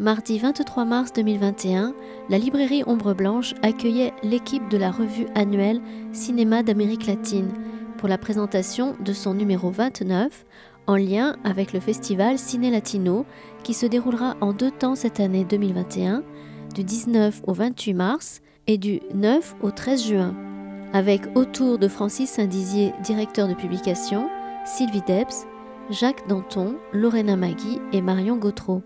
Mardi 23 mars 2021, la librairie Ombre Blanche accueillait l'équipe de la revue annuelle Cinéma d'Amérique latine pour la présentation de son numéro 29 en lien avec le festival Ciné Latino qui se déroulera en deux temps cette année 2021, du 19 au 28 mars et du 9 au 13 juin, avec autour de Francis Saint-Dizier, directeur de publication, Sylvie Debs, Jacques Danton, Lorena Magui et Marion Gautreau.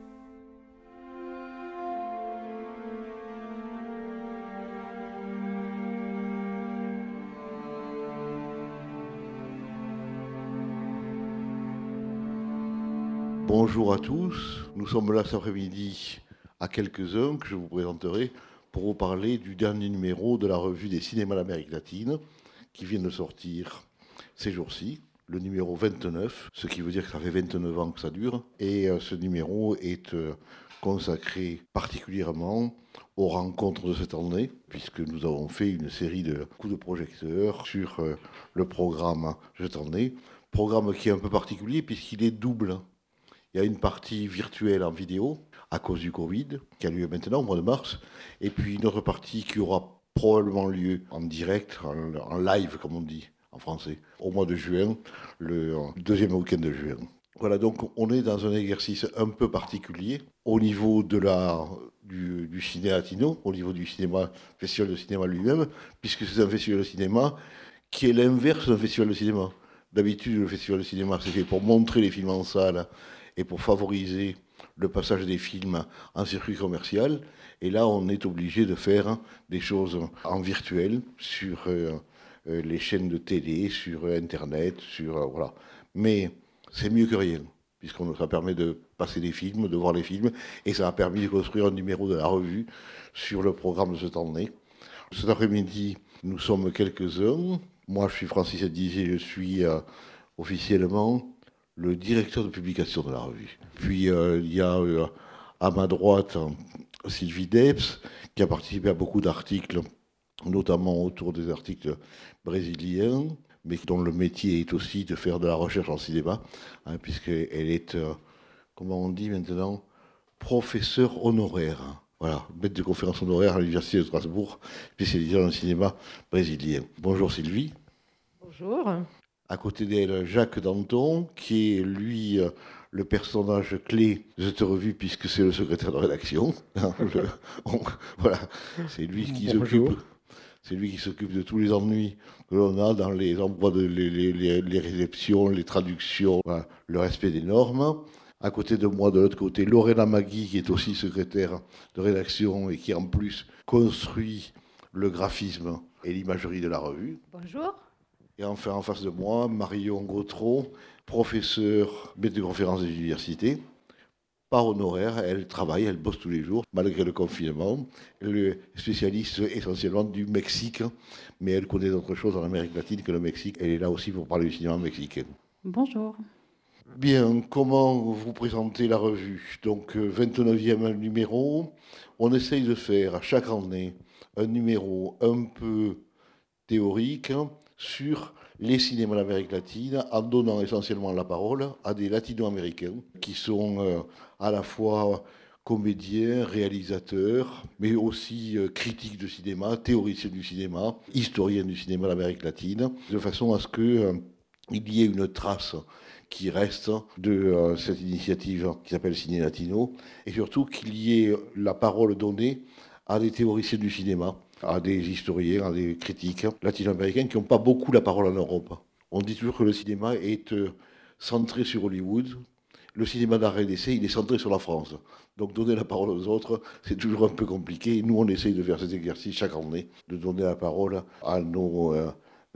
Bonjour à tous, nous sommes là cet après-midi à quelques-uns que je vous présenterai pour vous parler du dernier numéro de la revue des cinémas d'Amérique latine qui vient de sortir ces jours-ci, le numéro 29, ce qui veut dire que ça fait 29 ans que ça dure. Et euh, ce numéro est euh, consacré particulièrement aux rencontres de cette année, puisque nous avons fait une série de coups de projecteur sur euh, le programme de cette année. Programme qui est un peu particulier puisqu'il est double. Il y a une partie virtuelle en vidéo à cause du Covid, qui a lieu maintenant au mois de mars, et puis une autre partie qui aura probablement lieu en direct, en, live comme on dit en français, au mois de juin, le deuxième week-end de juin. Voilà, donc on est dans un exercice un peu particulier au niveau de la, du, du ciné latino, au niveau du cinéma, festival de cinéma lui-même, puisque c'est un festival de cinéma qui est l'inverse d'un festival de cinéma. D'habitude, le festival de cinéma, c'est fait pour montrer les films en salle et pour favoriser le passage des films en circuit commercial. Et là, on est obligé de faire des choses en virtuel sur euh, euh, les chaînes de télé, sur Internet, sur euh, voilà. Mais c'est mieux que rien, puisque ça permet de passer des films, de voir les films, et ça a permis de construire un numéro de la revue sur le programme de cette année. Cet après-midi, nous sommes quelques-uns. Moi, je suis Francis Dizier, je suis officiellement le directeur de publication de la revue. Puis euh, il y a euh, à ma droite Sylvie Debs, qui a participé à beaucoup d'articles, notamment autour des articles brésiliens, mais dont le métier est aussi de faire de la recherche en cinéma, hein, puisqu'elle est, euh, comment on dit maintenant, professeur honoraire. Voilà, maître de conférence honoraire à l'Université de Strasbourg, spécialisée dans le cinéma brésilien. Bonjour Sylvie. Bonjour à côté d'elle Jacques Danton, qui est lui euh, le personnage clé de cette revue puisque c'est le secrétaire de rédaction. voilà, c'est lui qui s'occupe. C'est lui qui s'occupe de tous les ennuis que l'on a dans les endroits de les, réceptions, les traductions, le respect des normes. À côté de moi, de l'autre côté, Lorena Magui, qui est aussi secrétaire de rédaction et qui en plus construit le graphisme et l'imagerie de la revue. Bonjour. Et enfin, en face de moi, Marion Gautreau, professeure, maître de conférence des universités. Par honoraire, elle travaille, elle bosse tous les jours, malgré le confinement. Elle est spécialiste essentiellement du Mexique, mais elle connaît d'autres choses en Amérique latine que le Mexique. Elle est là aussi pour parler du cinéma mexicain. Bonjour. Bien, comment vous présentez la revue? Donc, 29e numéro. On essaye de faire à chaque année un numéro un peu théorique, sur les cinémas d'Amérique latine en donnant essentiellement la parole à des latino-américains qui sont euh, à la fois comédiens, réalisateurs, mais aussi euh, critiques de cinéma, théoriciens du cinéma, historiens du cinéma d'Amérique latine, de façon à ce qu'il euh, y ait une trace qui reste de cette initiative qui s'appelle Ciné Latino, et surtout qu'il y ait la parole donnée à des théoriciens du cinéma à des historiens, à des critiques latino-américains qui n'ont pas beaucoup la parole en Europe. On dit toujours que le cinéma est euh, centré sur Hollywood. Le cinéma d'arrêt d'essai, il est centré sur la France. Donc donner la parole aux autres, c'est toujours un peu compliqué. Nous, on essaye de faire cet exercice chaque année, de donner la parole à nos euh,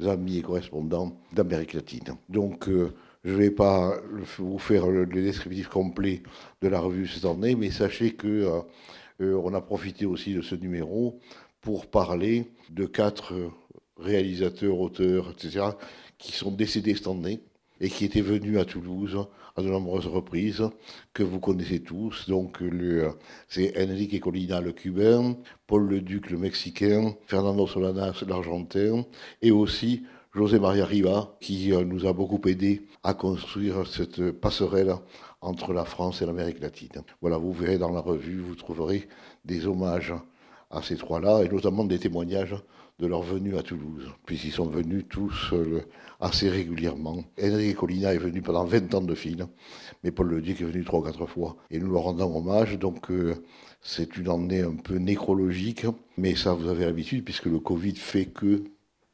amis et correspondants d'Amérique latine. Donc, euh, je ne vais pas vous faire le, descriptif complet de la revue cette année, mais sachez que on a profité aussi de ce numéro pour parler de quatre réalisateurs, auteurs, etc., qui sont décédés cette année et qui étaient venus à Toulouse à de nombreuses reprises, que vous connaissez tous. Donc, c'est Enrique Colina, le cubain, Paul Leduc, le mexicain, Fernando Solanas, l'argentin, et aussi José Maria Riva, qui euh, nous a beaucoup aidé à construire cette passerelle entre la France et l'Amérique latine. Voilà, vous verrez dans la revue, vous trouverez des hommages à ces trois-là, et notamment des témoignages de leur venue à Toulouse, puisqu'ils sont venus tous euh, assez régulièrement. Enrique Colina est venu pendant 20 ans de fil, mais Paul Le Duc est venu trois ou quatre fois, et nous leur rendons hommage, donc euh, c'est une année un peu nécrologique, mais ça vous avez l'habitude, puisque le Covid fait que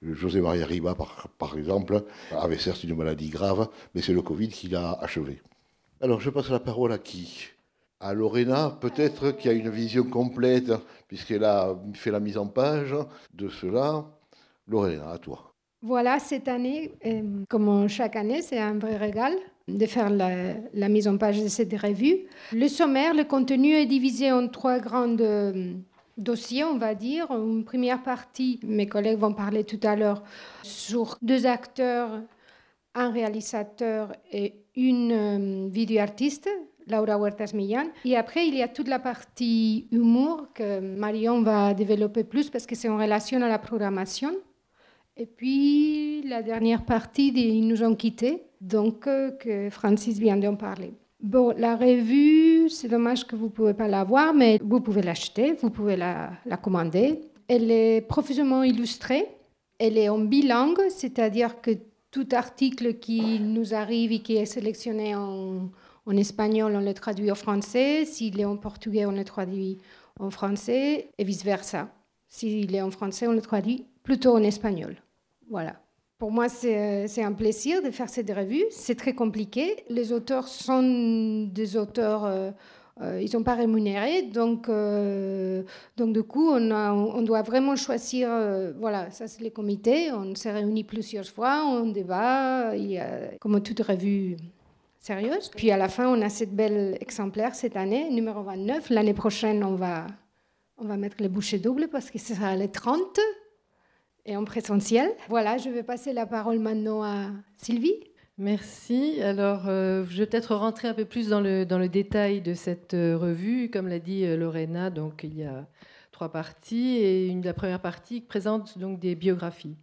José Maria Riba, par, exemple, avait certes une maladie grave, mais c'est le Covid qui l'a achevé. Alors, je passe la parole à qui? À Lorena, peut-être, qui a une vision complète, puisqu'elle a fait la mise en page de cela. Lorena, à toi. Voilà, cette année, euh, comme chaque année, c'est un vrai régal de faire la, mise en page de cette revue. Le sommaire, le contenu est divisé en trois grandes dossier, on va dire. Une première partie, mes collègues vont parler tout à l'heure, sur deux acteurs, un réalisateur et une euh, vidéo-artiste, Laura Huertas Millán. Et après, il y a toute la partie humour que Marion va développer plus parce que c'est en relation à la programmation. Et puis, la dernière partie, ils nous ont quittés, donc euh, que Francis vient d'en parler. Bon, la revue, c'est dommage que vous ne pouvez pas la voir, mais vous pouvez l'acheter, vous pouvez la, la, commander. Elle est profondément illustrée, elle est en bilingue, c'est-à-dire que tout article qui nous arrive et qui est sélectionné en, en espagnol, on le traduit en français. S'il est en portugais, on le traduit en français et vice-versa. S'il est en français, on le traduit plutôt en espagnol. Voilà. Pour moi, euh, c'est un plaisir de faire cette revue. C'est très compliqué. Les auteurs sont des auteurs, euh, euh, ils ne sont pas rémunérés. Donc, donc du coup, on, doit vraiment choisir. voilà, ça, c'est les comités. On se réunit plusieurs fois, on débat. Comme toute revue sérieuse. Puis à la fin, on a cette belle exemplaire cette année, numéro 29. L'année prochaine, on va, on va mettre les bouchées doubles parce que ce sera les 30 et en présentiel. Voilà, je vais passer la parole maintenant à Sylvie. Merci. Alors, euh, je vais peut-être rentrer un peu plus dans le, dans le détail de cette euh, revue. Comme l'a dit euh, Lorena, donc, il y a trois parties et la première partie présente donc des biographies.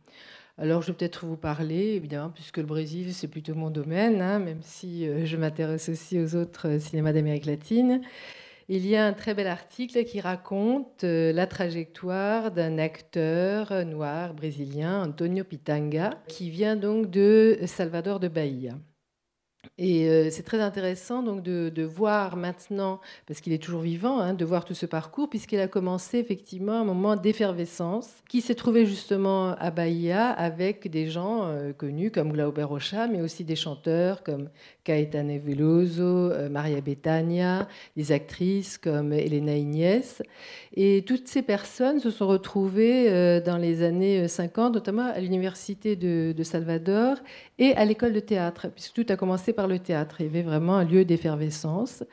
Alors, je vais peut-être vous parler, puisque le Brésil, c'est plutôt mon domaine, hein, même si je m'intéresse aussi aux autres cinémas d'Amérique latine. Il y a un très bel article qui raconte euh, la trajectoire d'un acteur noir brésilien, Antonio Pitanga, qui vient donc de Salvador de Bahia. Et euh, c'est très intéressant donc de, voir maintenant, parce qu'il est toujours vivant, hein, de voir tout ce parcours, puisqu'il a commencé effectivement un moment d'effervescence, qui s'est trouvé justement à Bahia avec des gens euh, connus comme Glauber Rocha, mais aussi des chanteurs comme Caetano Veloso, euh, Maria Bethania, des actrices comme Elena Ignès. Et toutes ces personnes se sont retrouvées dans les années 50, notamment à l'université de Salvador et à l'école de théâtre, puisque tout a commencé par le théâtre. Il y avait vraiment un lieu d'effervescence.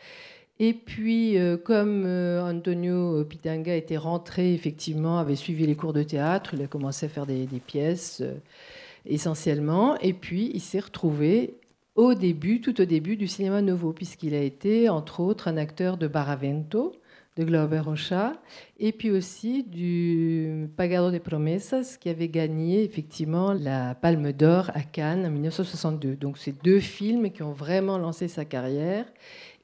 Et puis, euh, comme euh, Antonio Pitanga était rentré, effectivement, avait suivi les cours de théâtre, il a commencé à faire des, pièces euh, essentiellement. Et puis, il s'est retrouvé au début, tout au début du cinéma nouveau, puisqu'il a été, entre autres, un acteur de Baravento, de Glauber Rocha, et puis aussi du Pagado de Promesas, qui avait gagné effectivement la Palme d'Or à Cannes en 1962. Donc c'est deux films qui ont vraiment lancé sa carrière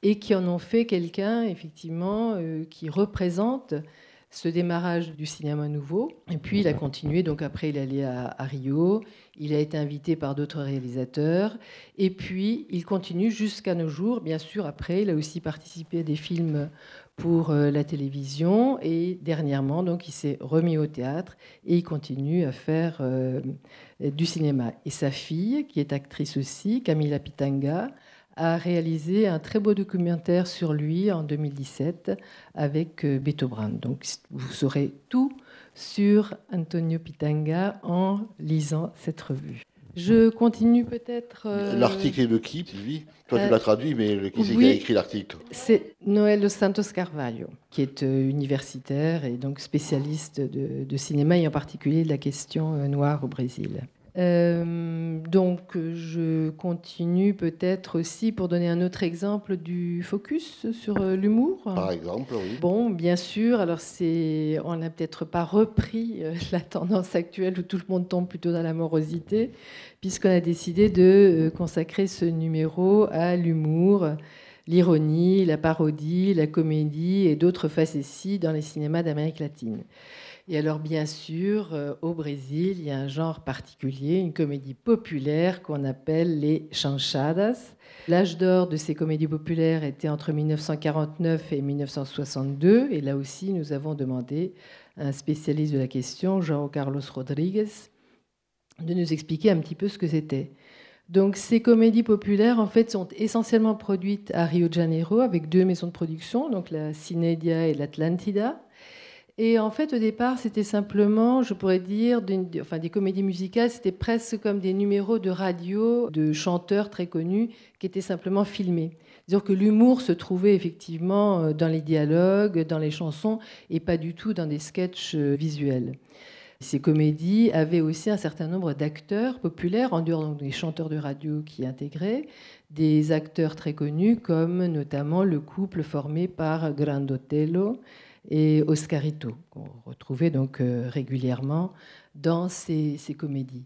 et qui en ont fait quelqu'un effectivement euh, qui représente ce démarrage du cinéma nouveau. Et puis il a continué, donc après il est allé à, Rio, il a été invité par d'autres réalisateurs, et puis il continue jusqu'à nos jours. Bien sûr, après il a aussi participé à des films pour euh, la télévision et dernièrement, donc, il s'est remis au théâtre et il continue à faire euh, du cinéma. Et sa fille, qui est actrice aussi, Camila Pitanga, a réalisé un très beau documentaire sur lui en 2017 avec euh, Beto Brand. Donc, vous saurez tout sur Antonio Pitanga en lisant cette revue. Je continue peut-être. Euh, l'article est de qui, Sylvie? Toi, tu euh, l'as traduit, mais qui c'est qui a écrit l'article? C'est Noël Dos Santos Carvalho, qui est euh, universitaire et donc spécialiste de, cinéma et en particulier de la question noire au Brésil. Euh, donc, je continue peut-être aussi pour donner un autre exemple du focus sur euh, l'humour. Par exemple, oui. Bon, bien sûr. Alors, c'est, on n'a peut-être pas repris euh, la tendance actuelle où tout le monde tombe plutôt dans la morosité, puisqu'on a décidé de consacrer ce numéro à l'humour, l'ironie, la parodie, la comédie et d'autres facéties dans les cinémas d'Amérique latine. Et alors, bien sûr, euh, au Brésil, il y a un genre particulier, une comédie populaire qu'on appelle les chanchadas. L'âge d'or de ces comédies populaires était entre 1949 et 1962. Et là aussi, nous avons demandé à un spécialiste de la question, João Carlos Rodrigues, de nous expliquer un petit peu ce que c'était. Donc ces comédies populaires en fait sont essentiellement produites à Rio de Janeiro avec deux maisons de production, donc la Cinedia et l'Atlantida. Et en fait, au départ, c'était simplement, je pourrais dire, enfin, des comédies musicales, c'était presque comme des numéros de radio de chanteurs très connus qui étaient simplement filmés. C'est-à-dire que l'humour se trouvait effectivement euh, dans les dialogues, dans les chansons, et pas du tout dans des sketchs euh, visuels. Ces comédies avaient aussi un certain nombre d'acteurs populaires, en dehors des chanteurs de radio qui intégraient, des acteurs très connus, comme notamment le couple formé par Grandotello et Oscarito, qu'on retrouvait donc euh, régulièrement dans ces, comédies.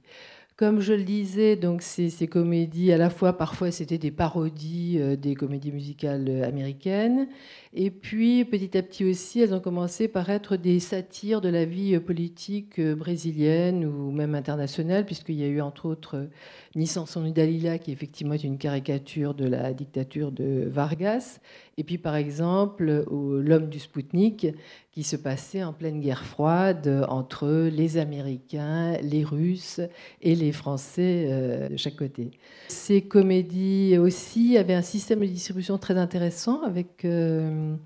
Comme je le disais, donc ces, comédies, à la fois, parfois, c'était des parodies euh, des comédies musicales américaines, et puis petit à petit aussi, elles ont commencé par être des satires de la vie politique euh, brésilienne ou même internationale, puisqu'il y a eu entre autres Nissan Dalila, qui effectivement est une caricature de la dictature de Vargas, et puis par exemple L'homme du Spoutnik, qui se passait en pleine guerre froide entre les Américains, les Russes et les Français euh, de chaque côté. Ces comédies aussi avaient un système de distribution très intéressant avec euh,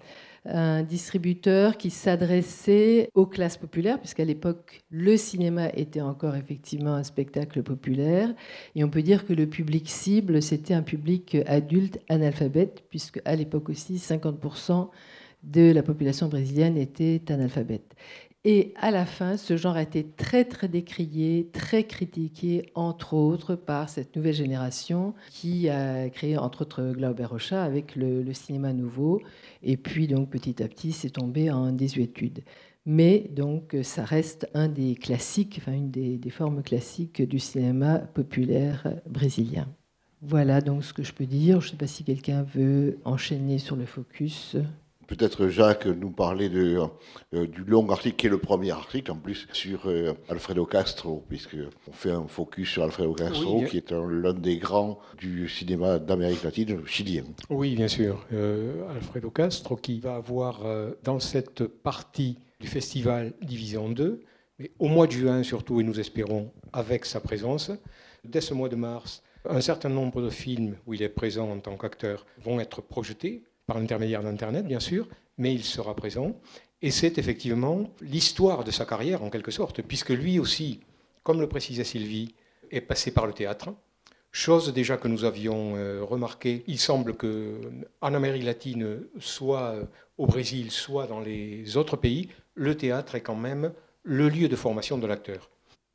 un distributeur qui s'adressait aux classes populaires, puisqu'à l'époque, le cinéma était encore effectivement un spectacle populaire. Et on peut dire que le public cible, c'était un public adulte analphabète, puisque à l'époque aussi, 50% de la population brésilienne était analphabète. Et à la fin, ce genre a été très très décrié, très critiqué, entre autres par cette nouvelle génération qui a créé entre autres Glauber Rocha avec le, cinéma nouveau. Et puis donc petit à petit, c'est tombé en désuétude. Mais donc ça reste un des classiques, enfin une des, des formes classiques du cinéma populaire brésilien. Voilà donc ce que je peux dire. Je ne sais pas si quelqu'un veut enchaîner sur le focus peut-être Jacques nous parler de, euh, du long article, qui est le premier article en plus sur euh, Alfredo Castro, puisqu'on fait un focus sur Alfredo Castro, qui est l'un des grands du cinéma d'Amérique latine chilien. Oui, bien sûr. Euh, Alfredo Castro, qui va avoir dans cette partie du festival divisé en deux, mais au mois de juin surtout, et nous espérons avec sa présence, dès ce mois de mars, un certain nombre de films où il est présent en tant qu'acteur vont être projetés par l'intermédiaire d'Internet, bien sûr, mais il sera présent. Et c'est effectivement l'histoire de sa carrière, en quelque sorte, puisque lui aussi, comme le précisait Sylvie, est passé par le théâtre. Chose déjà que nous avions euh, remarqué, il semble que en Amérique latine, soit au Brésil, soit dans les autres pays, le théâtre est quand même le lieu de formation de l'acteur.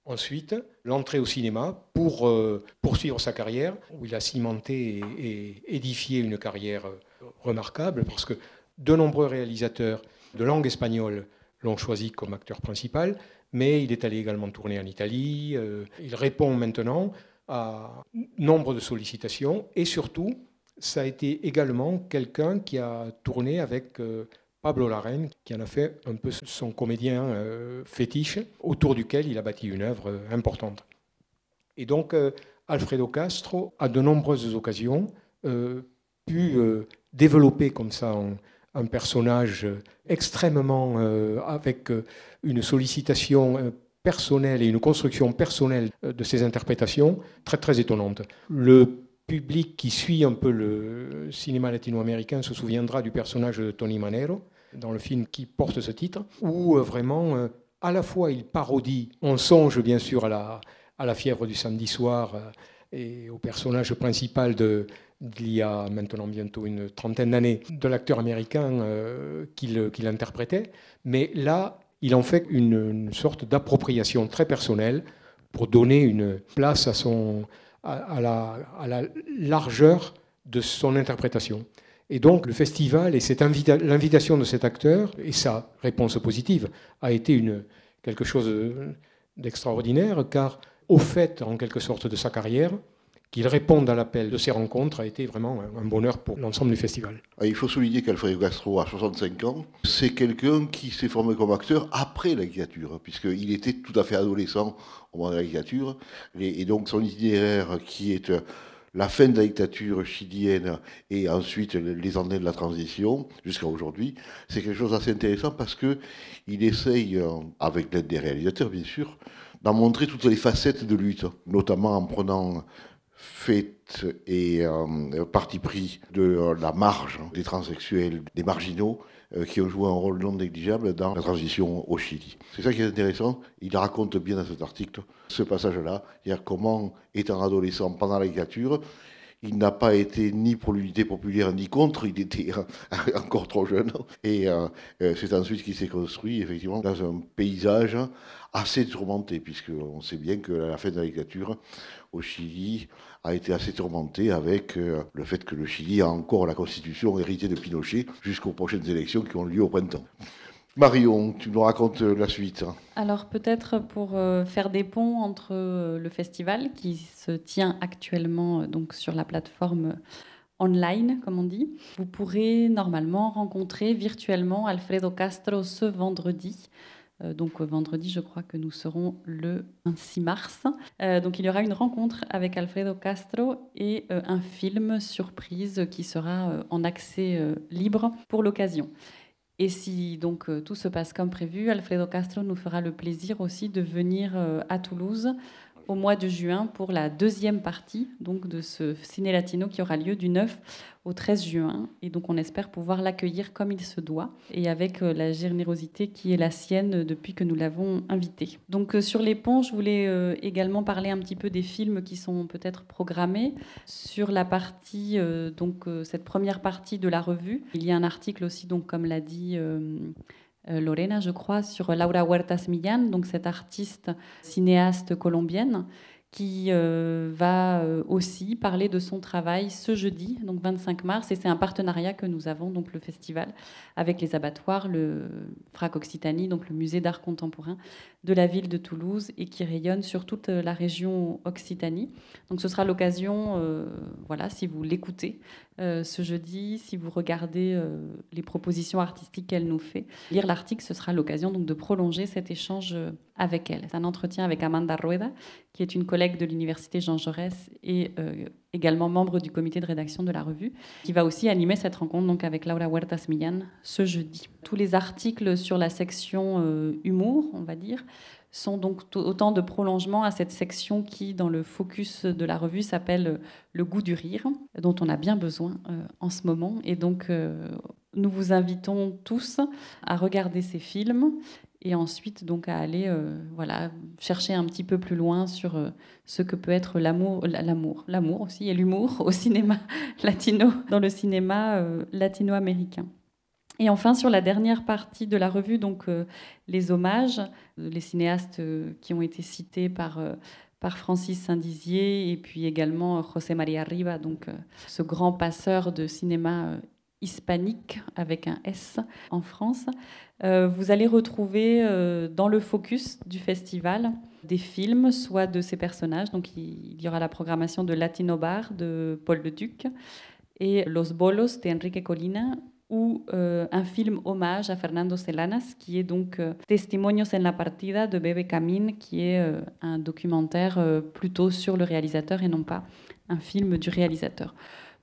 Ensuite, l'entrée au cinéma pour euh, poursuivre sa carrière, où il a cimenté et, édifié une carrière euh, remarquable parce que de nombreux réalisateurs de langue espagnole l'ont choisi comme acteur principal, mais il est allé également tourner en Italie. Euh, il répond maintenant à nombre de sollicitations et surtout, ça a été également quelqu'un qui a tourné avec euh, Pablo Larraine, qui en a fait un peu son comédien euh, fétiche, autour duquel il a bâti une œuvre importante. Et donc, Alfredo Castro, à de nombreuses occasions, pu développer comme ça un, personnage extrêmement euh, avec euh, une sollicitation euh, personnelle et une construction personnelle de ses interprétations très très étonnante. Le public qui suit un peu le cinéma latino-américain se souviendra du personnage de Tony Manero dans le film qui porte ce titre, où vraiment à la fois il parodie, on songe bien sûr à la, à la fièvre du samedi soir et au personnage principal de, il y a maintenant bientôt une trentaine d'années, de l'acteur américain euh, qu'il interprétait. Mais là, il en fait une, sorte d'appropriation très personnelle pour donner une place à, son, à, la, à la largeur de son interprétation. Et donc le festival et l'invitation de cet acteur et sa réponse positive a été une, quelque chose d'extraordinaire car au fait en quelque sorte de sa carrière, qu'il réponde à l'appel de ces rencontres a été vraiment un bonheur pour l'ensemble du festival. Il faut souligner qu'Alfredo Castro a 65 ans. C'est quelqu'un qui s'est formé comme acteur après la dictature, puisqu'il était tout à fait adolescent au moment de la dictature. Et donc son itinéraire qui est la fin de la dictature chilienne et ensuite les années de la transition jusqu'à aujourd'hui, c'est quelque chose d'assez intéressant parce que il essaye, euh, avec l'aide des réalisateurs bien sûr, d'en montrer toutes les facettes de lutte, notamment en prenant fait et euh, parti pris de la marge des transsexuels, des marginaux, euh, qui ont joué un rôle non négligeable dans la transition au Chili. C'est ça qui est intéressant. Il raconte bien dans cet article ce passage-là, c'est-à-dire comment, étant adolescent pendant la dictature, il n'a pas été ni pour l'unité populaire ni contre, il était encore trop jeune. Et euh, euh, c'est ensuite qu'il s'est construit effectivement dans un paysage assez tourmenté, puisqu'on sait bien que la fin de la dictature au Chili a été assez tourmentée avec euh, le fait que le Chili a encore la constitution héritée de Pinochet jusqu'aux prochaines élections qui ont lieu au printemps. Marion, tu nous racontes la suite. Alors peut-être pour euh, faire des ponts entre euh, le festival qui se tient actuellement euh, donc sur la plateforme online, comme on dit. Vous pourrez normalement rencontrer virtuellement Alfredo Castro ce vendredi. donc vendredi, je crois que nous serons le 6 mars. donc il y aura une rencontre avec Alfredo Castro et un film surprise qui sera en accès libre pour l'occasion. Et si donc euh, tout se passe comme prévu, Alfredo Castro nous fera le plaisir aussi de venir euh, à Toulouse au mois de juin pour la deuxième partie donc de ce ciné latino qui aura lieu du 9 au 13 juin. Et donc on espère pouvoir l'accueillir comme il se doit et avec euh, la générosité qui est la sienne depuis que nous l'avons invité. Donc euh, sur les ponts, je voulais euh, également parler un petit peu des films qui sont peut-être programmés. Sur la partie, donc cette première partie de la revue, il y a un article aussi, donc comme l'a dit Lorena, je crois, sur Laura Huertas Millán, donc cette artiste cinéaste colombienne qui euh, va euh, aussi parler de son travail ce jeudi, donc 25 mars, et c'est un partenariat que nous avons, donc le festival, avec les abattoirs, le FRAC Occitanie, donc le musée d'art contemporain de la ville de Toulouse, et qui rayonne sur toute la région Occitanie. Donc ce sera l'occasion, euh, voilà, si vous l'écoutez ce jeudi, si vous regardez les propositions artistiques qu'elle nous fait, lire l'article, ce sera l'occasion donc de prolonger cet échange avec elle. C'est un entretien avec Amanda Rueda, qui est une collègue de l'université Jean Jaurès et euh, également membre du comité de rédaction de la revue, qui va aussi animer cette rencontre donc avec Laura Huertas Millán ce jeudi. Tous les articles sur la section euh, humour, on va dire, sont donc autant de prolongements à cette section qui, dans le focus de la revue, s'appelle Le goût du rire, dont on a bien besoin euh, en ce moment. Et donc, nous vous invitons tous à regarder ces films et ensuite donc à aller euh, voilà chercher un petit peu plus loin sur euh, ce que peut être l'amour l'amour l'amour aussi et l'humour au cinéma latino dans le cinéma euh, latino-américain et enfin sur la dernière partie de la revue donc les hommages les cinéastes qui ont été cités par Francis Saint-Dizier et puis également José María Riva, donc ce grand passeur de cinéma hispanique avec un S en France. Euh, vous allez retrouver euh, dans le focus du festival des films, soit de ces personnages. Donc il y aura la programmation de Latino Bar de Paul Le Duc et Los Bolos de Enrique Colina ou euh, un film hommage à Fernando Selanas, qui est donc Testimonios en la partida de Bebe Camin, qui est un documentaire plutôt sur le réalisateur et non pas un film du réalisateur.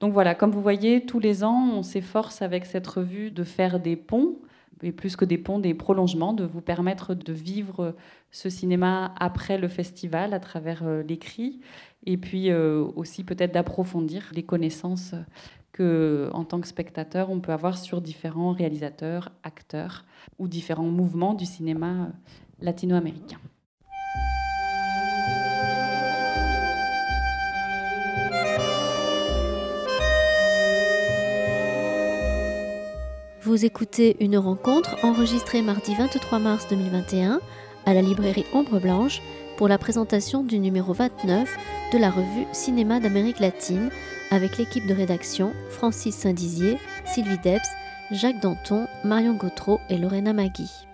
Donc voilà, comme vous voyez, tous les ans, on s'efforce avec cette revue de faire des ponts et plus que des ponts, des prolongements, de vous permettre de vivre ce cinéma après le festival à travers euh, l'écrit, et puis euh, aussi peut-être d'approfondir les connaissances que, en tant que spectateur, on peut avoir sur différents réalisateurs, acteurs ou différents mouvements du cinéma euh, latino-américain. Vous écoutez une rencontre enregistrée mardi 23 mars 2021 à la librairie Ombre Blanche pour la présentation du numéro 29 de la revue Cinéma d'Amérique latine avec l'équipe de rédaction Francis Saint-Dizier, Sylvie Debs, Jacques Danton, Marion Gautreau et Lorena Magui.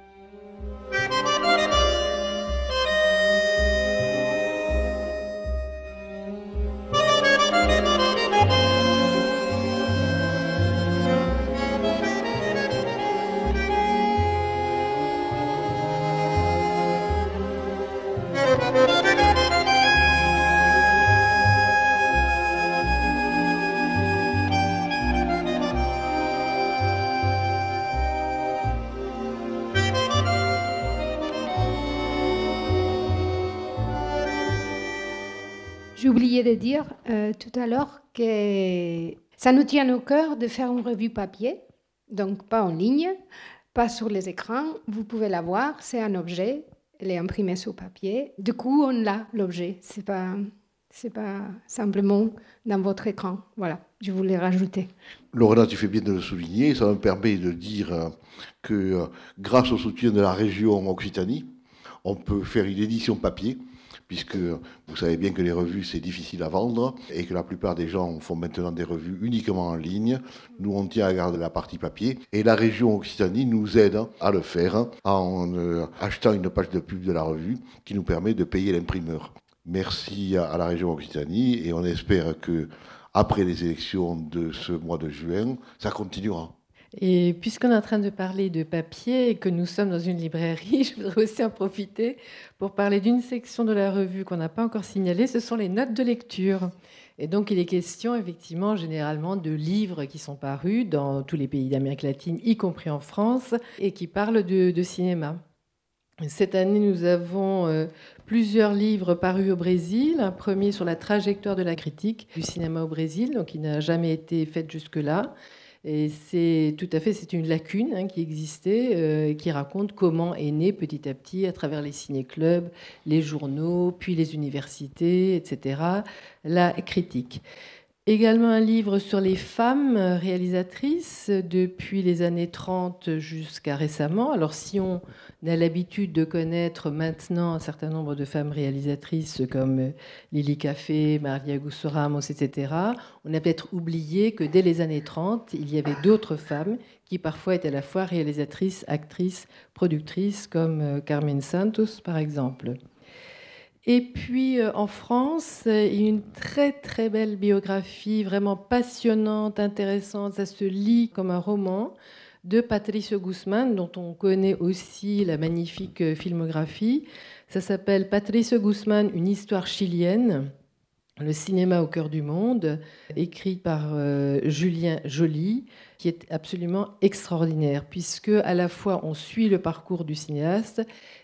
De dire euh, tout à l'heure que ça nous tient au cœur de faire une revue papier, donc pas en ligne, pas sur les écrans. Vous pouvez la voir, c'est un objet, elle est imprimée sur papier. Du coup, on l'a l'objet. C'est pas c'est pas simplement dans votre écran. Voilà, je voulais rajouter. Lorena, tu fais bien de le souligner. Ça me permet de dire que euh, grâce au soutien de la région Occitanie, on peut faire une édition papier puisque vous savez bien que les revues, c'est difficile à vendre et que la plupart des gens font maintenant des revues uniquement en ligne. Nous, on tient à garder la partie papier et la région Occitanie nous aide à le faire en euh, achetant une page de pub de la revue qui nous permet de payer l'imprimeur. Merci à la région Occitanie et on espère que après les élections de ce mois de juin, ça continuera. Et puisqu'on est en train de parler de papier et que nous sommes dans une librairie, je voudrais aussi en profiter pour parler d'une section de la revue qu'on n'a pas encore signalée, ce sont les notes de lecture. Et donc il est question effectivement généralement de livres qui sont parus dans tous les pays d'Amérique latine, y compris en France, et qui parlent de, cinéma. Cette année, nous avons euh, plusieurs livres parus au Brésil. Un premier sur la trajectoire de la critique du cinéma au Brésil, donc qui n'a jamais été faite jusque-là. Et c'est tout à fait, c'est une lacune hein, qui existait, euh, qui raconte comment est né petit à petit, à travers les ciné-clubs, les journaux, puis les universités, etc., la critique. Également un livre sur les femmes réalisatrices depuis les années 30 jusqu'à récemment. Alors si on a l'habitude de connaître maintenant un certain nombre de femmes réalisatrices comme Lily Café, Maria Gusso Ramos, etc., on a peut-être oublié que dès les années 30, il y avait d'autres femmes qui parfois étaient à la fois réalisatrices, actrices, productrices, comme Carmen Santos par exemple. Et puis euh, en France, il y a une très très belle biographie, vraiment passionnante, intéressante, ça se lit comme un roman de Patricio Guzman, dont on connaît aussi la magnifique euh, filmographie. Ça s'appelle Patricio Guzman, une histoire chilienne, le cinéma au cœur du monde, écrit par euh, Julien Joly, qui est absolument extraordinaire, puisque à la fois on suit le parcours du cinéaste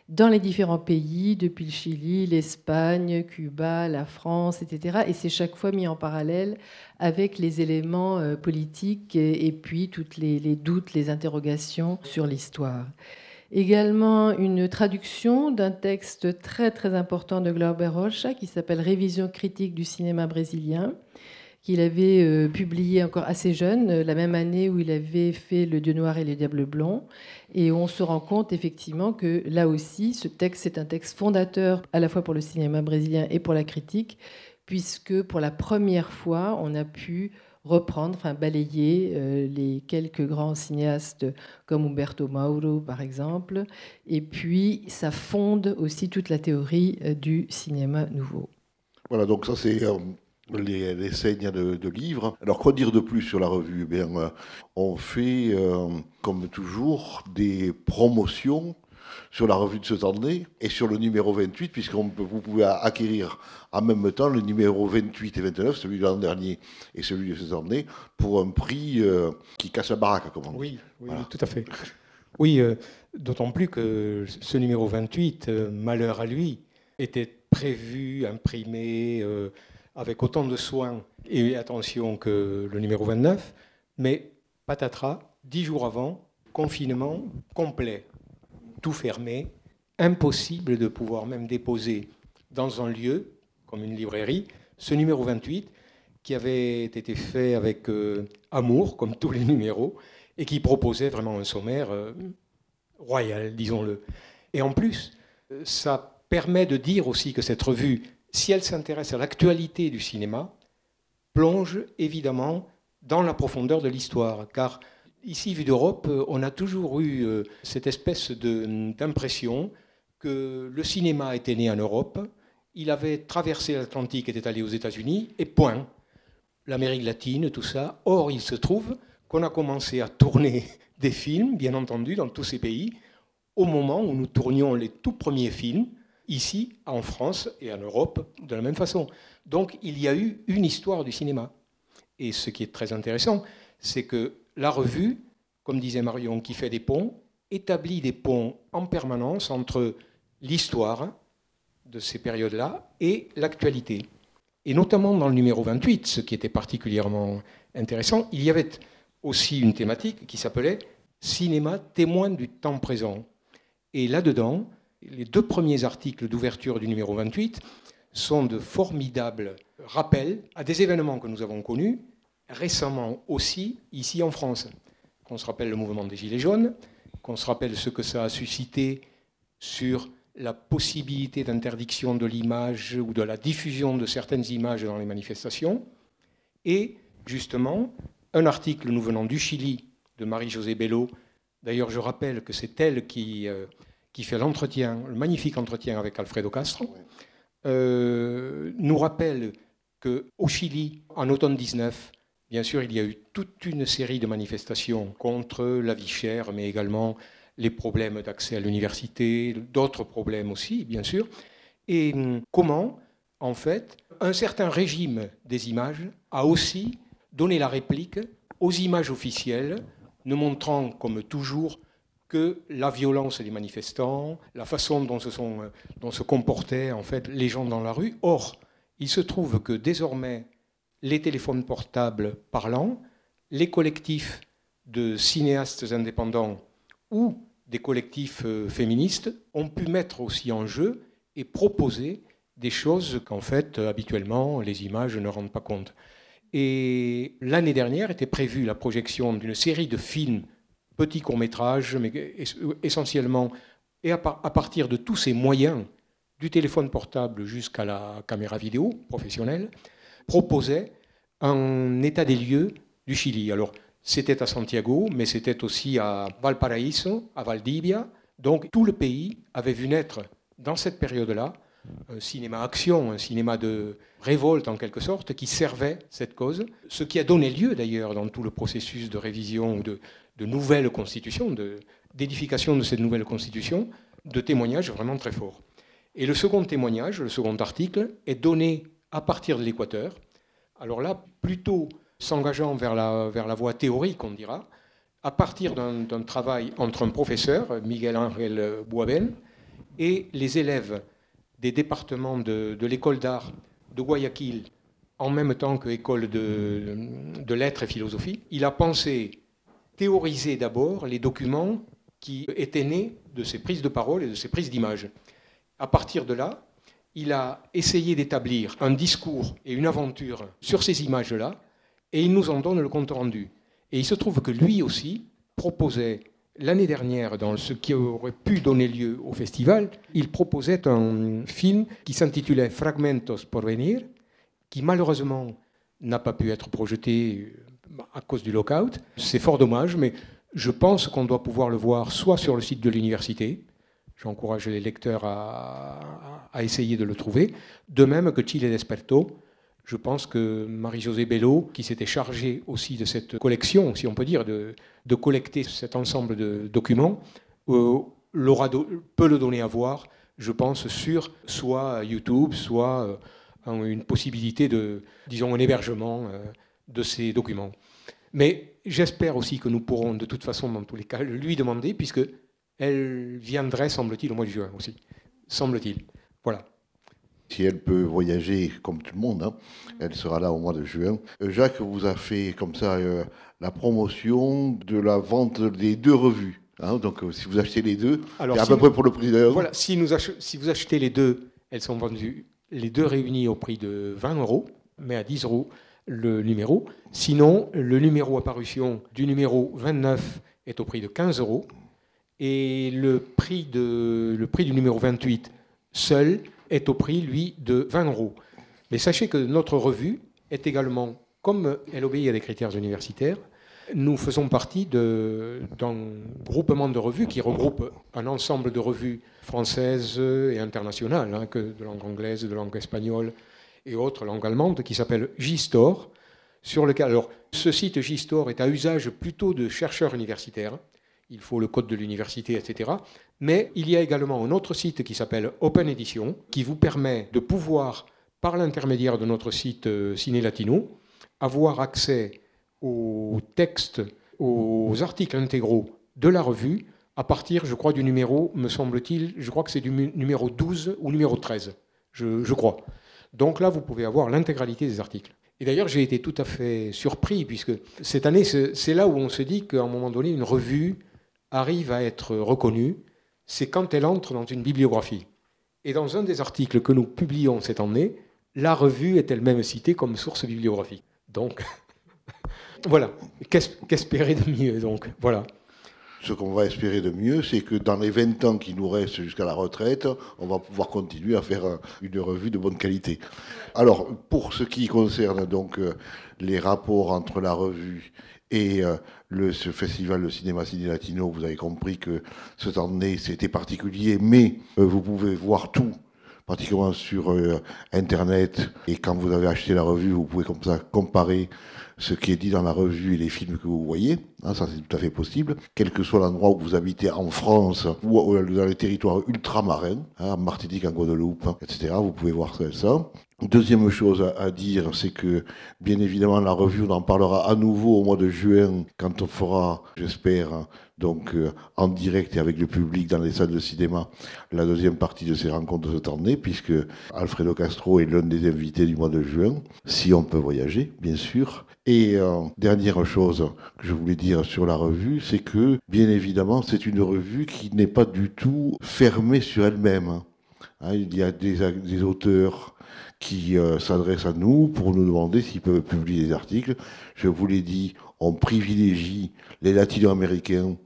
dans les différents pays, depuis le Chili, l'Espagne, Cuba, la France, etc. Et c'est chaque fois mis en parallèle avec les éléments euh, politiques et, puis toutes les, les, doutes, les interrogations sur l'histoire. Également une traduction d'un texte très très important de Glauber Rocha qui s'appelle Révision critique du cinéma brésilien qu'il avait euh, publié encore assez jeune, euh, la même année où il avait fait Le Dieu noir et les diables blancs. Et on se rend compte effectivement que là aussi, ce texte, c'est un texte fondateur à la fois pour le cinéma brésilien et pour la critique, puisque pour la première fois, on a pu reprendre, enfin balayer euh, les quelques grands cinéastes comme Umberto Mauro par exemple, et puis ça fonde aussi toute la théorie du cinéma nouveau. Voilà, donc ça c'est les, les saignes de, livres. Alors, quoi dire de plus sur la revue? Eh bien, euh, On fait, euh, comme toujours, des promotions sur la revue de cette année et sur le numéro 28, puisque vous pouvez acquérir en même temps le numéro 28 et 29, celui de l'an dernier et celui de cette année, pour un prix euh, qui casse la baraque, comme on Oui, oui tout à fait. Oui, d'autant plus que ce numéro 28, malheur à lui, était prévu, imprimé avec autant de soins. Et attention que le numéro 29, mais patatras, dix jours avant, confinement complet, tout fermé, impossible de pouvoir même déposer dans un lieu, comme une librairie, ce numéro 28 qui avait été fait avec euh, amour, comme tous les numéros, et qui proposait vraiment un sommaire euh, royal, disons-le. Et en plus, ça permet de dire aussi que cette revue, si elle s'intéresse à l'actualité du cinéma, plonge évidemment dans la profondeur de l'histoire. Car ici, vu d'Europe, on a toujours eu euh, cette espèce d'impression que le cinéma était né en Europe, il avait traversé l'Atlantique, était allé aux États-Unis, et point. L'Amérique latine, tout ça. Or, il se trouve qu'on a commencé à tourner des films, bien entendu, dans tous ces pays, au moment où nous tournions les tout premiers films, ici, en France et en Europe, de la même façon. Donc, il y a eu une histoire du cinéma. Et ce qui est très intéressant, c'est que la revue, comme disait Marion, qui fait des ponts, établit des ponts en permanence entre l'histoire de ces périodes-là et l'actualité. Et notamment dans le numéro 28, ce qui était particulièrement intéressant, il y avait aussi une thématique qui s'appelait Cinéma témoin du temps présent. Et là-dedans, les deux premiers articles d'ouverture du numéro 28 sont de formidables rappels à des événements que nous avons connus récemment aussi ici en France. Qu'on se rappelle le mouvement des Gilets jaunes, qu'on se rappelle ce que ça a suscité sur la possibilité d'interdiction de l'image ou de la diffusion de certaines images dans les manifestations, et justement un article nous venant du Chili de Marie-Josée Bello. D'ailleurs, je rappelle que c'est elle qui, euh, qui fait l'entretien, le magnifique entretien avec Alfredo Castro, euh, nous rappelle qu'au Chili, en automne 19, bien sûr, il y a eu toute une série de manifestations contre la vie chère, mais également les problèmes d'accès à l'université, d'autres problèmes aussi, bien sûr. Et hum, comment, en fait, un certain régime des images a aussi donné la réplique aux images officielles, ne montrant, comme toujours, que la violence des manifestants, la façon dont se, sont, dont se comportaient en fait les gens dans la rue. Or, il se trouve que désormais, les téléphones portables parlant, les collectifs de cinéastes indépendants ou des collectifs euh, féministes ont pu mettre aussi en jeu et proposer des choses qu'en fait, habituellement, les images ne rendent pas compte. Et l'année dernière était prévue la projection d'une série de films, petits courts-métrages, mais essentiellement, et à, partir de tous ces moyens, du téléphone portable jusqu'à la caméra vidéo professionnelle, proposait un état des lieux du Chili. Alors, c'était à Santiago, mais c'était aussi à Valparaíso, à Valdivia. Donc tout le pays avait vu naître dans cette période-là un cinéma action, un cinéma de révolte en quelque sorte, qui servait cette cause, ce qui a donné lieu d'ailleurs dans tout le processus de révision ou de, nouvelle constitution, d'édification de, cette nouvelle constitution, de témoignages vraiment très forts. Et le second témoignage, le second article, est donné à partir de l'Équateur. Alors là, plutôt s'engageant vers la, vers la voie théorique, on dira, à partir d'un travail entre un professeur, Miguel Ángel Boaben, et les élèves des départements de, de l'école d'art de Guayaquil, en même temps que l'école de, de lettres et philosophie. Il a pensé théoriser d'abord les documents qui étaient nés de ces prises de parole et de ces prises d'image. À partir de là, il a essayé d'établir un discours et une aventure sur ces images-là, et il nous en donne le compte rendu. Et il se trouve que lui aussi proposait l'année dernière, dans ce qui aurait pu donner lieu au festival, il proposait un film qui s'intitulait Fragmentos por venir, qui malheureusement n'a pas pu être projeté euh, à cause du lockout. C'est fort dommage, mais je pense qu'on doit pouvoir le voir soit sur le site de l'université, j'encourage les lecteurs à, essayer de le trouver, de même que Chile Desperto, je pense que Marie-Josée Bello, qui s'était chargée aussi de cette collection, si on peut dire, de, collecter cet ensemble de documents, euh, peut le donner à voir, je pense, sur soit YouTube, soit euh, une possibilité de, disons, un hébergement euh, de ces documents. Mais j'espère aussi que nous pourrons, de toute façon, dans tous les cas, lui demander, puisque elle viendrait, semble-t-il, au mois de juin aussi. Semble-t-il. Voilà si elle peut voyager comme tout le monde, hein, elle sera là au mois de juin. Euh, Jacques vous a fait comme ça euh, la promotion de la vente des deux revues. Hein. donc euh, si vous achetez les deux, c'est à peu près pour le prix d'un. Voilà, si, nous si vous achetez les deux, elles sont vendues, les deux réunies au prix de 20 euros, mais à 10 euros le numéro. Sinon, le numéro à parution du numéro 29 est au prix de 15 euros. Et le prix, de, le prix du numéro 28 seul est au prix, lui, de 20 euros. Mais sachez que notre revue est également, comme elle obéit à des critères universitaires, nous faisons partie d'un groupement de revues qui regroupe un ensemble de revues françaises et internationales, hein, que de langue anglaise, de langue espagnole et autres langues allemandes, qui s'appelle JSTOR, sur lequel, alors, ce site JSTOR est à usage plutôt de chercheurs universitaires, il faut le code de l'université, etc. Mais il y a également un autre site qui s'appelle Open Edition, qui vous permet de pouvoir, par l'intermédiaire de notre site euh, Ciné Latino, avoir accès aux textes, aux articles intégraux de la revue à partir, je crois, du numéro, me semble-t-il, je crois que c'est du numéro 12 ou numéro 13, je, je crois. Donc là, vous pouvez avoir l'intégralité des articles. Et d'ailleurs, j'ai été tout à fait surpris, puisque cette année, c'est là où on se dit qu'à un moment donné, une revue arrive à être reconnue, c'est quand elle entre dans une bibliographie. Et dans un des articles que nous publions cette année, la revue est elle-même citée comme source bibliographique. Donc, voilà, qu'espérer de mieux donc Voilà. Ce qu'on va espérer de mieux, c'est que dans les 20 ans qui nous restent jusqu'à la retraite, on va pouvoir continuer à faire une revue de bonne qualité. Alors, pour ce qui concerne donc euh, les rapports entre la revue et euh, le, ce festival de cinéma ciné latino, vous avez compris que cette année c'était particulier, mais euh, vous pouvez voir tout particulièrement sur euh, Internet. Et quand vous avez acheté la revue, vous pouvez comme ça comparer ce qui est dit dans la revue et les films que vous voyez. Hein, ça, c'est tout à fait possible. Quel que soit l'endroit où vous habitez en France ou dans les territoires ultramarins, hein, en Martinique, en Guadeloupe, etc., vous pouvez voir ça. Deuxième chose à, dire, c'est que bien évidemment la revue, on en parlera à nouveau au mois de juin quand on fera, j'espère, donc euh, en direct et avec le public dans les salles de cinéma, la deuxième partie de ces rencontres cette année, puisque Alfredo Castro est l'un des invités du mois de juin, si on peut voyager, bien sûr. Et euh, dernière chose que je voulais dire sur la revue, c'est que bien évidemment c'est une revue qui n'est pas du tout fermée sur elle-même. Hein, il y a des auteurs qui euh, s'adressent à nous pour nous demander s'ils peuvent publier des articles. Je vous l'ai dit, on privilégie les latino-américains,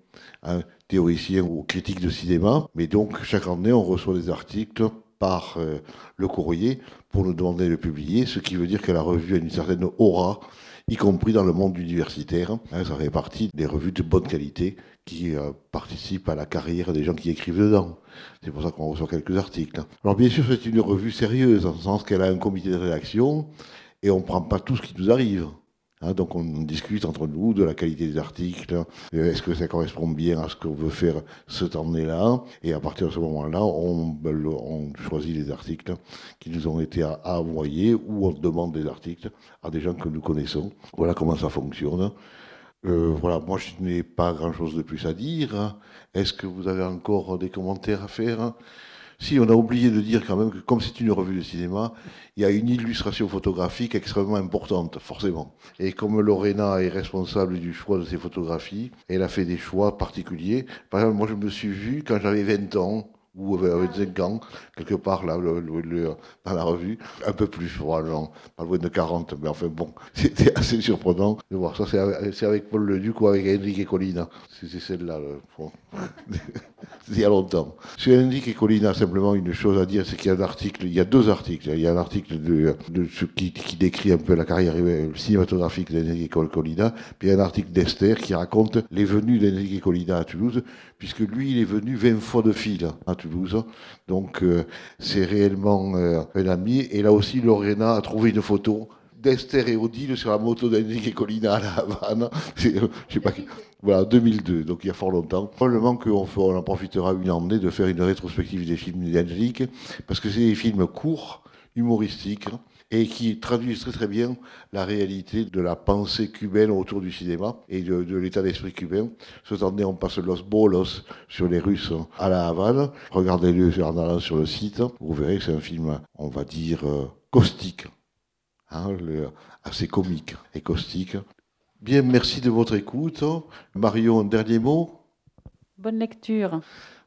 hein, théoriciens ou critiques de cinéma, mais donc chaque année on reçoit des articles par euh, le courrier pour nous demander de publier, ce qui veut dire que la revue a une certaine aura y compris dans le monde universitaire. Hein, ça fait partie des revues de bonne qualité qui euh, participent à la carrière des gens qui écrivent dedans. C'est pour ça qu'on reçoit quelques articles. Alors bien sûr, c'est une revue sérieuse, en ce sens qu'elle a un comité de rédaction, et on ne prend pas tout ce qui nous arrive. Hein, donc on discute entre nous de la qualité des articles, euh, est-ce que ça correspond bien à ce qu'on veut faire cette année-là, et à partir de ce moment-là, on, ben, choisit les articles qui nous ont été envoyés ou on demande des articles à des gens que nous connaissons. Voilà comment ça fonctionne. Euh, voilà, moi je n'ai pas grand-chose de plus à dire. Est-ce que vous avez encore des commentaires à faire? Si, on a oublié de dire quand même que comme c'est une revue de cinéma, il y a une illustration photographique extrêmement importante, forcément. Et comme Lorena est responsable du choix de ces photographies, elle a fait des choix particuliers. Par exemple, moi je me suis vu quand j'avais 20 ans, ou avec 5 ans, quelque part là, dans la revue, un peu plus, probablement, pas loin de 40, mais enfin bon, c'était assez surprenant de voir ça. C'est avec Paul Leduc ou avec Enrique Colina. C'est celle-là. il y a longtemps. Sur Enrique Colina, simplement une chose à dire, c'est qu'il y a un article, il y a deux articles. Il y a un article de, de ce qui, qui, décrit un peu la carrière cinématographique d'Enrique Colina, puis il y a un article d'Esther qui raconte les venues d'Enrique Colina à Toulouse, puisque lui, il est venu 20 fois de fil à Toulouse. Donc, euh, c'est réellement euh, un ami. Et là aussi, Lorena a trouvé une photo d'Esther et Odile sur la moto d'Enrique Colina à la Havane. Euh, je sais pas Voilà, 2002, donc il y a fort longtemps. Probablement qu'on on en profitera une année de faire une rétrospective des films d'Enrique, parce que c'est des films courts, humoristiques, et qui traduisent très très bien la réalité de la pensée cubaine autour du cinéma et de, l'état d'esprit cubain. Cette année, on passe Los Bolos sur les Russes à la Havane. Regardez-le en allant sur le site. Vous verrez que c'est un film, on va dire, euh, caustique, hein, assez comique et caustique. Bien, merci de votre écoute. Marion, un dernier mot? Bonne lecture.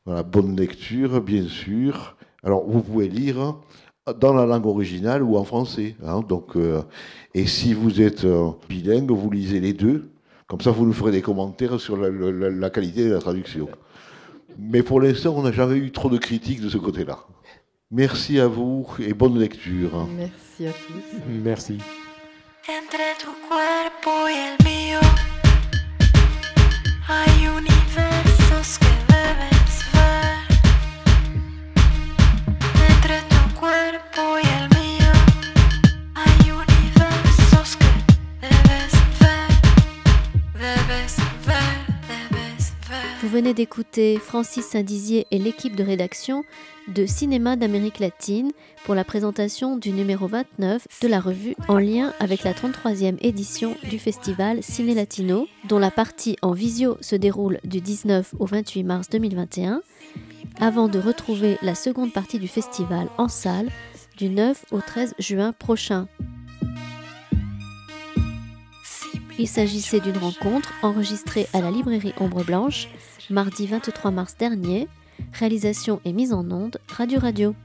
Voilà, bonne lecture, bien sûr. Alors, vous pouvez lire dans la langue originale ou en français. Hein, donc, euh, et si vous êtes euh, bilingue, vous lisez les deux. Comme ça, vous nous ferez des commentaires sur la, qualité de la traduction. Mais pour l'instant, on n'a jamais eu trop de critiques de ce côté-là. Merci à vous et bonne lecture. Merci à tous. Merci. Entre tu cuerpo y el mío hay universos Vous venez d'écouter Francis Saint-Dizier et l'équipe de rédaction de Cinéma d'Amérique latine pour la présentation du numéro 29 de la revue en lien avec la 33e édition du festival Ciné Latino, dont la partie en visio se déroule du 19 au 28 mars 2021, avant de retrouver la seconde partie du festival en salle du 9 au 13 juin prochain. Il s'agissait d'une rencontre enregistrée à la librairie Ombre Blanche mardi 23 mars dernier Réalisation et mise en onde, Radio Radio.